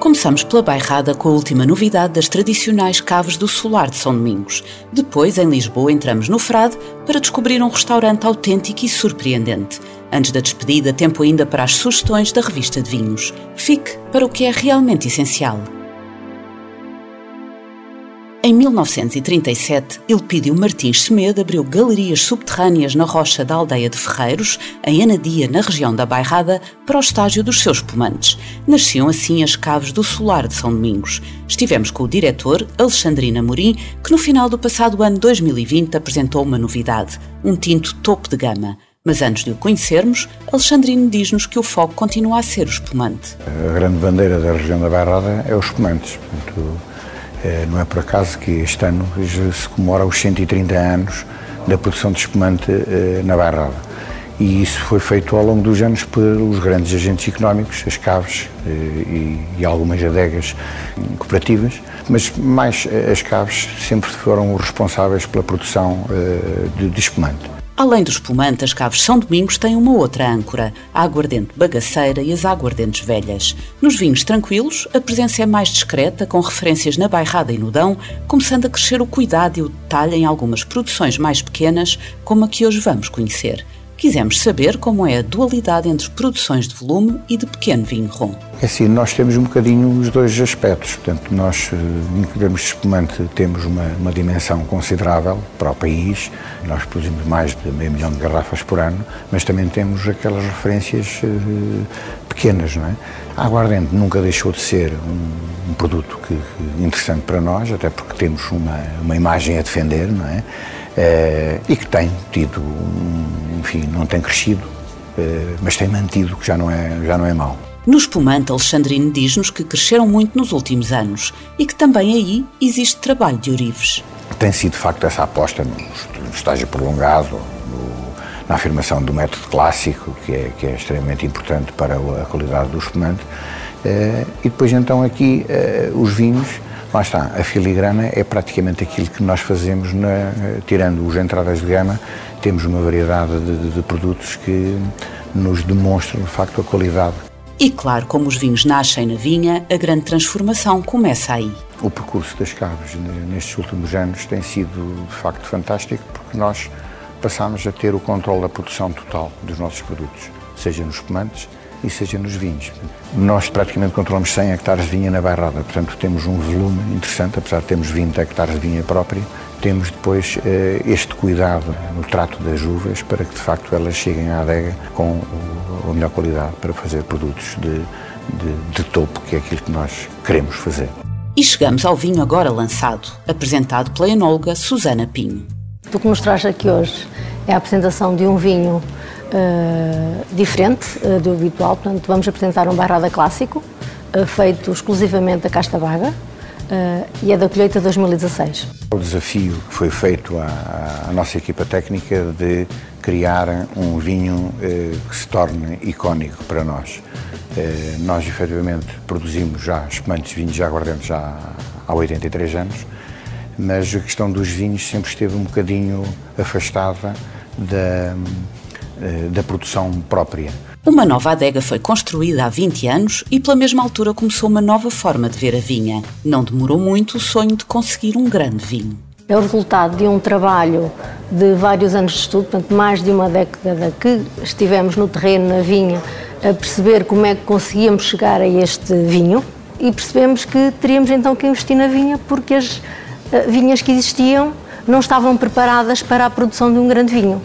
Começamos pela Bairrada com a última novidade das tradicionais caves do Solar de São Domingos. Depois, em Lisboa, entramos no Frade para descobrir um restaurante autêntico e surpreendente. Antes da despedida, tempo ainda para as sugestões da revista de vinhos. Fique para o que é realmente essencial. Em 1937, Elpídio Martins Semedo abriu galerias subterrâneas na rocha da aldeia de Ferreiros, em Anadia, na região da Bairrada, para o estágio dos seus espumantes. Nasciam assim as caves do Solar de São Domingos. Estivemos com o diretor, Alexandrina Morim, que no final do passado ano 2020 apresentou uma novidade, um tinto topo de gama. Mas antes de o conhecermos, Alexandrino diz-nos que o foco continua a ser o espumante. A grande bandeira da região da Bairrada é os espumantes. Não é por acaso que este ano se comemora os 130 anos da produção de espumante eh, na Bairrada. E isso foi feito ao longo dos anos pelos grandes agentes económicos, as caves eh, e algumas adegas cooperativas, mas mais as caves sempre foram responsáveis pela produção de espumante. Além do espumante, as Caves São Domingos têm uma outra âncora, a aguardente bagaceira e as aguardentes velhas. Nos vinhos tranquilos, a presença é mais discreta, com referências na bairrada e no dão, começando a crescer o cuidado e o detalhe em algumas produções mais pequenas, como a que hoje vamos conhecer. Quisemos saber como é a dualidade entre produções de volume e de pequeno vinho rom. É assim, nós temos um bocadinho os dois aspectos. Portanto, nós, eh, em termos de espumante, temos uma, uma, dimensão considerável para o país. Nós produzimos mais de meio milhão de garrafas por ano, mas também temos aquelas referências uh, pequenas, não é? A aguardente nunca deixou de ser um, um produto que, interessante para nós, até porque temos uma, uma imagem a defender, não é? Uh, e que tem tido enfim, não tem crescido, eh, mas tem mantido, que já não é, já não é mau. No espumante, Alexandrino diz-nos que cresceram muito nos últimos anos e que também aí existe trabalho de Orives. Tem sido, de facto, essa aposta no estágio prolongado, no, na afirmação do método clássico, que é, que é extremamente importante para a qualidade do espumante. Eh, e depois, então, aqui, os vinhos, lá está, a filigrana é praticamente aquilo que nós fazemos, na, tirando os entradas de gama, temos uma variedade de, de produtos que nos demonstram, de facto, a qualidade. E claro, como os vinhos nascem na vinha, a grande transformação começa aí. O percurso das caves nestes últimos anos tem sido, de facto, fantástico, porque nós passamos a ter o controle da produção total dos nossos produtos, seja nos espumantes, e seja nos vinhos. Nós praticamente controlamos 100 hectares de vinha na Bairrada, portanto temos um volume interessante, apesar de termos 20 hectares de vinha própria, temos depois eh, este cuidado no trato das uvas para que de facto elas cheguem à adega com a melhor qualidade para fazer produtos de, de, de topo, que é aquilo que nós queremos fazer. E chegamos ao vinho agora lançado, apresentado pela enóloga Susana Pinho. O que nos traz aqui hoje é a apresentação de um vinho uh, diferente uh, do habitual. Portanto, vamos apresentar um barrada clássico, uh, feito exclusivamente da casta vaga, e é da colheita 2016. O desafio que foi feito à, à nossa equipa técnica de criar um vinho que se torne icónico para nós. nós, efetivamente, produzimos já espumantes vinhos já aguardentes já há 83 anos, mas a questão dos vinhos sempre esteve um bocadinho afastada da, da produção própria. Uma nova adega foi construída há 20 anos e, pela mesma altura, começou uma nova forma de ver a vinha. Não demorou muito o sonho de conseguir um grande vinho. É o resultado de um trabalho de vários anos de estudo, portanto, mais de uma década que estivemos no terreno, na vinha, a perceber como é que conseguíamos chegar a este vinho e percebemos que teríamos então que investir na vinha porque as eh, vinhas que existiam não estavam preparadas para a produção de um grande vinho.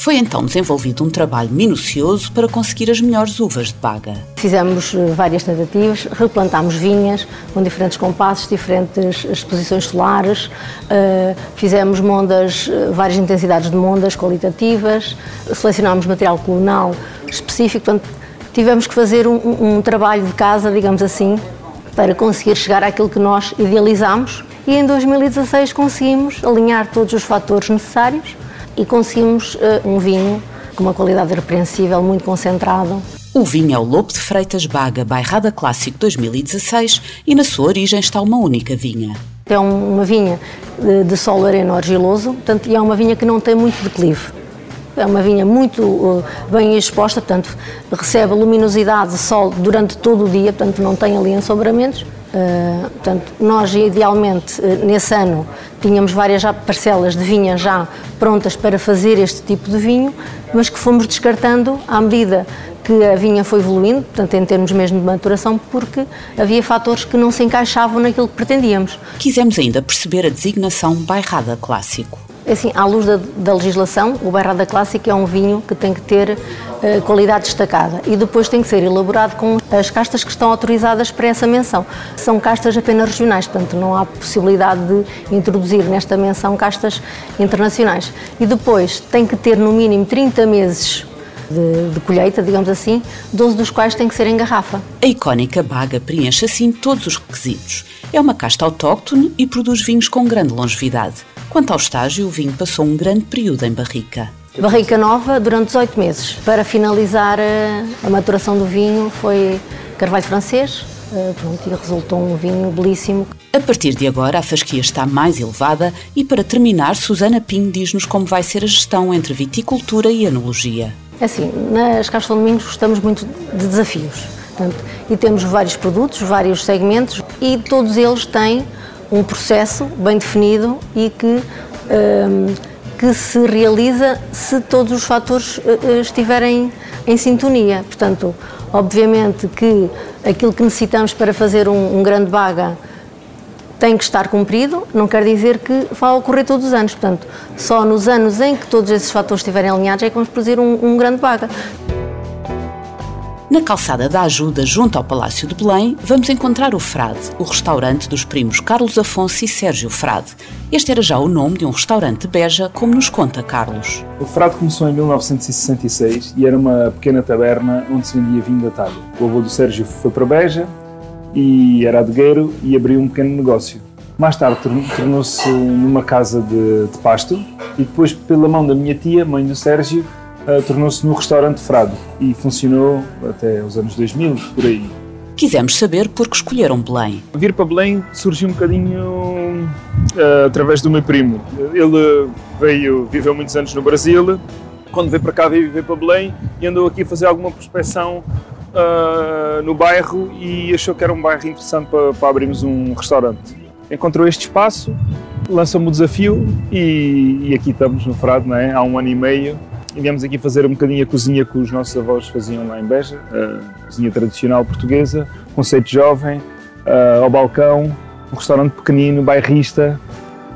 Foi então desenvolvido um trabalho minucioso para conseguir as melhores uvas de baga. Fizemos eh, várias tentativas, replantámos vinhas com diferentes compassos, diferentes exposições solares, eh, fizemos mondas, eh, várias intensidades de mondas qualitativas, selecionámos material colonal específico, portanto, tivemos que fazer um, um trabalho de casa, digamos assim, para conseguir chegar àquilo que nós idealizámos e em 2016 conseguimos alinhar todos os fatores necessários e conseguimos uh, um vinho com uma qualidade repreensível, muito concentrado. O vinho é o Lobo de Freitas Baga Bairrada Clássico 2016 e na sua origem está uma única vinha. É uma vinha de, de solo areno argiloso, portanto, e é uma vinha que não tem muito declive. É uma vinha muito uh, bem exposta, portanto, recebe luminosidade de sol durante todo o dia, portanto, não tem ali ensobramentos. Uh, portanto, nós idealmente uh, nesse ano tínhamos várias já parcelas de vinha já prontas para fazer este tipo de vinho, mas que fomos descartando à medida que a vinha foi evoluindo, portanto, em termos mesmo de maturação, porque havia fatores que não se encaixavam naquilo que pretendíamos. Quisemos ainda perceber a designação bairrada clássico. É assim, à luz da, da legislação, o bairrada clássico é um vinho que tem que ter uh, qualidade destacada e depois tem que ser elaborado com as castas que estão autorizadas para essa menção. São castas apenas regionais, portanto não há possibilidade de introduzir nesta menção castas internacionais. E depois tem que ter no mínimo 30 meses de, de, colheita, digamos assim, 12 dos quais têm que ser em garrafa. A icónica baga preenche assim todos os requisitos. É uma casta autóctone e produz vinhos com grande longevidade. Quanto ao estágio, o vinho passou um grande período em barrica. Barrica nova durante 18 meses. Para finalizar eh, a maturação do vinho foi carvalho francês, eh, pronto, e resultou um vinho belíssimo. A partir de agora, a fasquia está mais elevada e, para terminar, Susana Pinho diz-nos como vai ser a gestão entre viticultura e enologia. É assim, nas Casas São Domingos gostamos muito de desafios. Portanto, e temos vários produtos, vários segmentos e todos eles têm um processo bem definido e que, um, que se realiza se todos os fatores uh, estiverem em sintonia. Portanto, obviamente que aquilo que necessitamos para fazer um, um grande baga tem que estar cumprido, não quer dizer que vá ocorrer todos os anos. Portanto, só nos anos em que todos esses fatores estiverem alinhados é que vamos produzir um, um grande baga. Na calçada da Ajuda, junto ao Palácio de Belém, vamos encontrar o Frade, o restaurante dos primos Carlos Afonso e Sérgio Frade. Este era já o nome de um restaurante de Beja, como nos conta Carlos. O Frade começou em 1966 e era uma pequena taberna onde se vendia vinho da talha. O avô do Sérgio foi para Beja, e era adegueiro e abriu um pequeno negócio. Mais tarde tornou-se numa casa de, de, pasto e depois, pela mão da minha tia, mãe do Sérgio, tornou-se no restaurante Frado e funcionou até os anos 2000, por aí. Quisemos saber por que escolheram Belém. Vir para Belém surgiu um bocadinho uh, através do meu primo. Ele veio, viveu muitos anos no Brasil, quando veio para cá veio viver para Belém e andou aqui a fazer alguma prospeção uh, no bairro e achou que era um bairro interessante para, para abrirmos um restaurante. Encontrou este espaço, lançou-me o desafio e, e, aqui estamos no Frado, não é? há um ano e meio. E viemos aqui fazer um bocadinho a cozinha que os nossos avós faziam lá em Beja, a cozinha tradicional portuguesa, conceito jovem, uh, ao balcão, um restaurante pequenino, bairrista,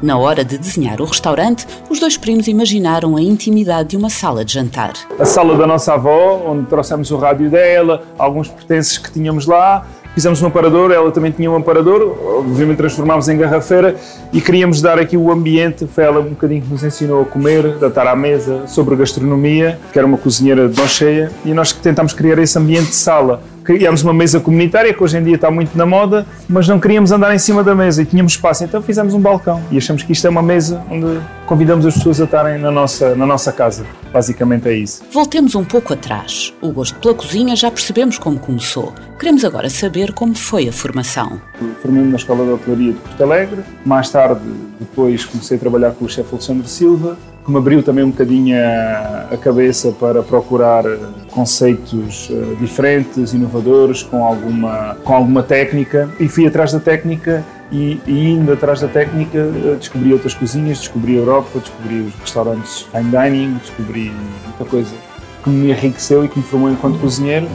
na hora de desenhar o restaurante, os dois primos imaginaram a intimidade de uma sala de jantar. A sala da nossa avó, onde trouxemos o rádio dela, alguns pertences que tínhamos lá, fizemos um aparador, ela também tinha um aparador, obviamente transformámos em garrafeira e queríamos dar aqui o ambiente, foi ela um bocadinho que nos ensinou a comer, a estar à mesa, sobre gastronomia, que era uma cozinheira de mão cheia, e nós tentámos criar esse ambiente de sala criámos uma mesa comunitária que hoje em dia está muito na moda, mas não queríamos andar em cima da mesa e tínhamos espaço, então fizemos um balcão e achamos que isto é uma mesa onde convidamos as pessoas a estarem na nossa, na nossa casa. Basicamente é isso. Voltemos um pouco atrás. O gosto pela cozinha já percebemos como começou. Queremos agora saber como foi a formação. Formei-me na Escola de Hotelaria de Porto Alegre. Mais tarde, depois, comecei a trabalhar com o chefe Alexandre Silva que me abriu também um bocadinho a, cabeça para procurar eh, conceitos eh, diferentes, inovadores, com alguma, com alguma técnica e fui atrás da técnica e, e indo atrás da técnica eh, descobri outras cozinhas, descobri a Europa, descobri os restaurantes fine dining, descobri muita coisa que me enriqueceu e que me formou enquanto cozinheiro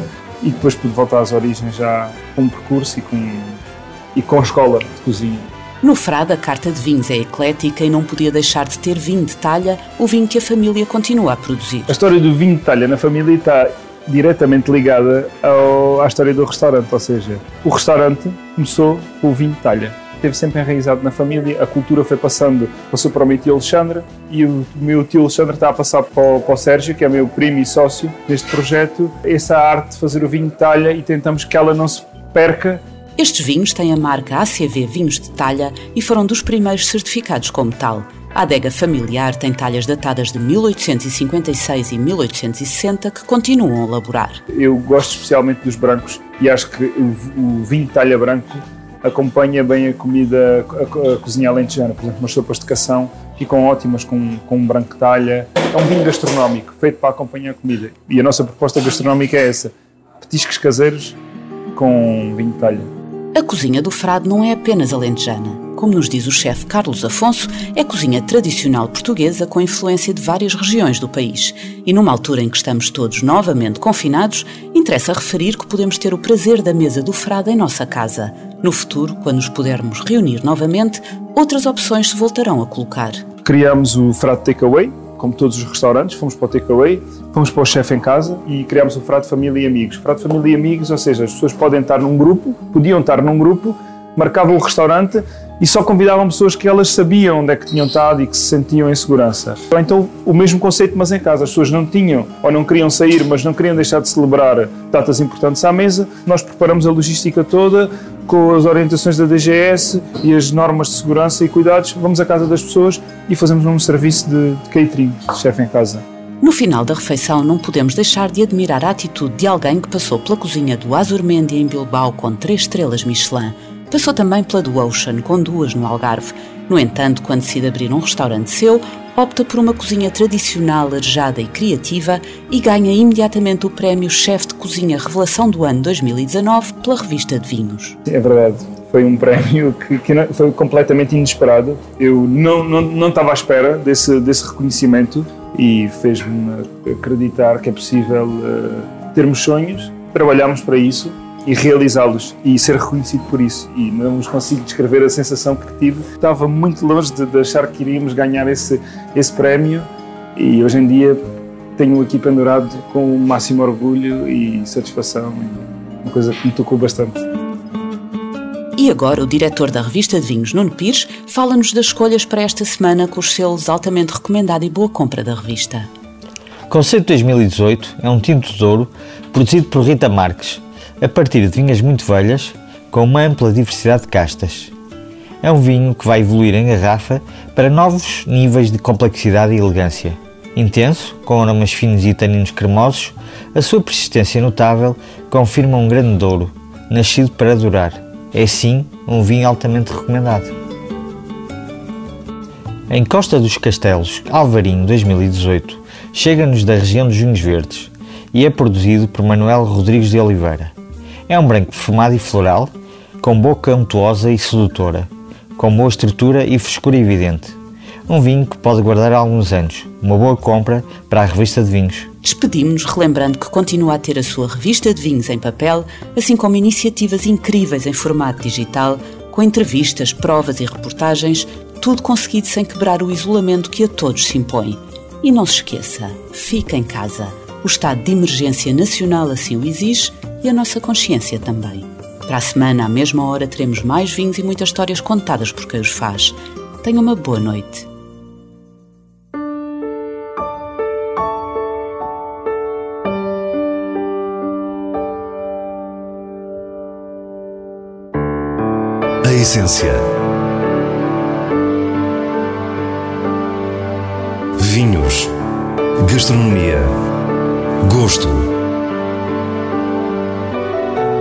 e depois pude voltar às origens já com um percurso e com, e com a escola de cozinha. No Frade, a carta de vinhos é eclética e não podia deixar de ter vinho de talha, o vinho que a família continua a produzir. A história do vinho de talha na família está diretamente ligada ao, à história do restaurante, ou seja, o restaurante começou com o vinho de talha. Esteve sempre enraizado na família, a cultura foi passando, passou para o meu tio Alexandre e o meu tio Alexandre está a passar para o, para o Sérgio, que é meu primo e sócio deste projeto, essa arte de fazer o vinho de talha e tentamos que ela não se perca Estes vinhos têm a marca ACV Vinhos de Talha e foram dos primeiros certificados como tal. A adega familiar tem talhas datadas de 1856 e 1860 que continuam a elaborar. Eu gosto especialmente dos brancos e acho que o, vinho de talha branco acompanha bem a comida, a, a cozinha alentejana. Por exemplo, umas sopas de cação ficam ótimas com, com um branco de talha. É um vinho gastronómico, feito para acompanhar a comida. E a nossa proposta gastronómica é essa: petiscos caseiros com vinho de talha. A cozinha do Frade não é apenas alentejana como nos diz o chefe Carlos Afonso, é cozinha tradicional portuguesa com influência de várias regiões do país. E numa altura em que estamos todos novamente confinados, interessa referir que podemos ter o prazer da mesa do frade em nossa casa. No futuro, quando nos pudermos reunir novamente, outras opções se voltarão a colocar. Criamos o frade takeaway, como todos os restaurantes, fomos para o takeaway, fomos para o chefe em casa e criámos o frade família e amigos. Frade família e amigos, ou seja, as pessoas podem estar num grupo, podiam estar num grupo, marcavam o restaurante e só convidavam pessoas que elas sabiam onde é que tinham estado e que se sentiam em segurança. Então, o mesmo conceito, mas em casa. As pessoas não tinham ou não queriam sair, mas não queriam deixar de celebrar datas importantes à mesa. Nós preparamos a logística toda com as orientações da DGS e as normas de segurança e cuidados. Vamos à casa das pessoas e fazemos um serviço de, de catering, de chefe em casa. No final da refeição, não podemos deixar de admirar a atitude de alguém que passou pela cozinha do Azurmendi em Bilbao com três estrelas Michelin Passou também pela do Ocean, com duas no Algarve. No entanto, quando decide abrir um restaurante seu, opta por uma cozinha tradicional, arejada e criativa e ganha imediatamente o prémio Chefe de Cozinha Revelação do Ano 2019 pela revista de vinhos. É verdade. Foi um prémio que, que foi completamente inesperado. Eu não, não, não estava à espera desse, desse reconhecimento e fez-me acreditar que é possível uh, termos sonhos, trabalharmos para isso e realizá-los e ser reconhecido por isso. E não vos consigo descrever a sensação que tive. Estava muito longe de, de achar que iríamos ganhar esse, esse prémio e hoje em dia tenho aqui pendurado com o máximo orgulho e satisfação. Uma coisa que me tocou bastante. E agora o diretor da revista de vinhos, Nuno Pires, fala-nos das escolhas para esta semana com os selos altamente recomendado e boa compra da revista. Conceito 2018 é um tinto de ouro produzido por Rita Marques, a partir de vinhas muito velhas, com uma ampla diversidade de castas. É um vinho que vai evoluir em garrafa para novos níveis de complexidade e elegância. Intenso, com aromas finos e taninos cremosos, a sua persistência notável confirma um grande douro, nascido para durar. É sim um vinho altamente recomendado. Em Costa dos Castelos, Alvarinho 2018, chega-nos da região dos vinhos verdes e é produzido por Manuel Rodrigues de Oliveira. É um branco perfumado e floral, com boca untuosa e sedutora, com boa estrutura e frescura evidente. Um vinho que pode guardar alguns anos. Uma boa compra para a revista de vinhos. Despedimos-nos relembrando que continua a ter a sua revista de vinhos em papel, assim como iniciativas incríveis em formato digital, com entrevistas, provas e reportagens, tudo conseguido sem quebrar o isolamento que a todos se impõe. E não se esqueça, fique em casa. O estado de emergência nacional assim o exige e a nossa consciência também. Para a semana, à mesma hora, teremos mais vinhos e muitas histórias contadas por quem os faz. Tenha uma boa noite. A essência. Vinhos. Gastronomia. Gosto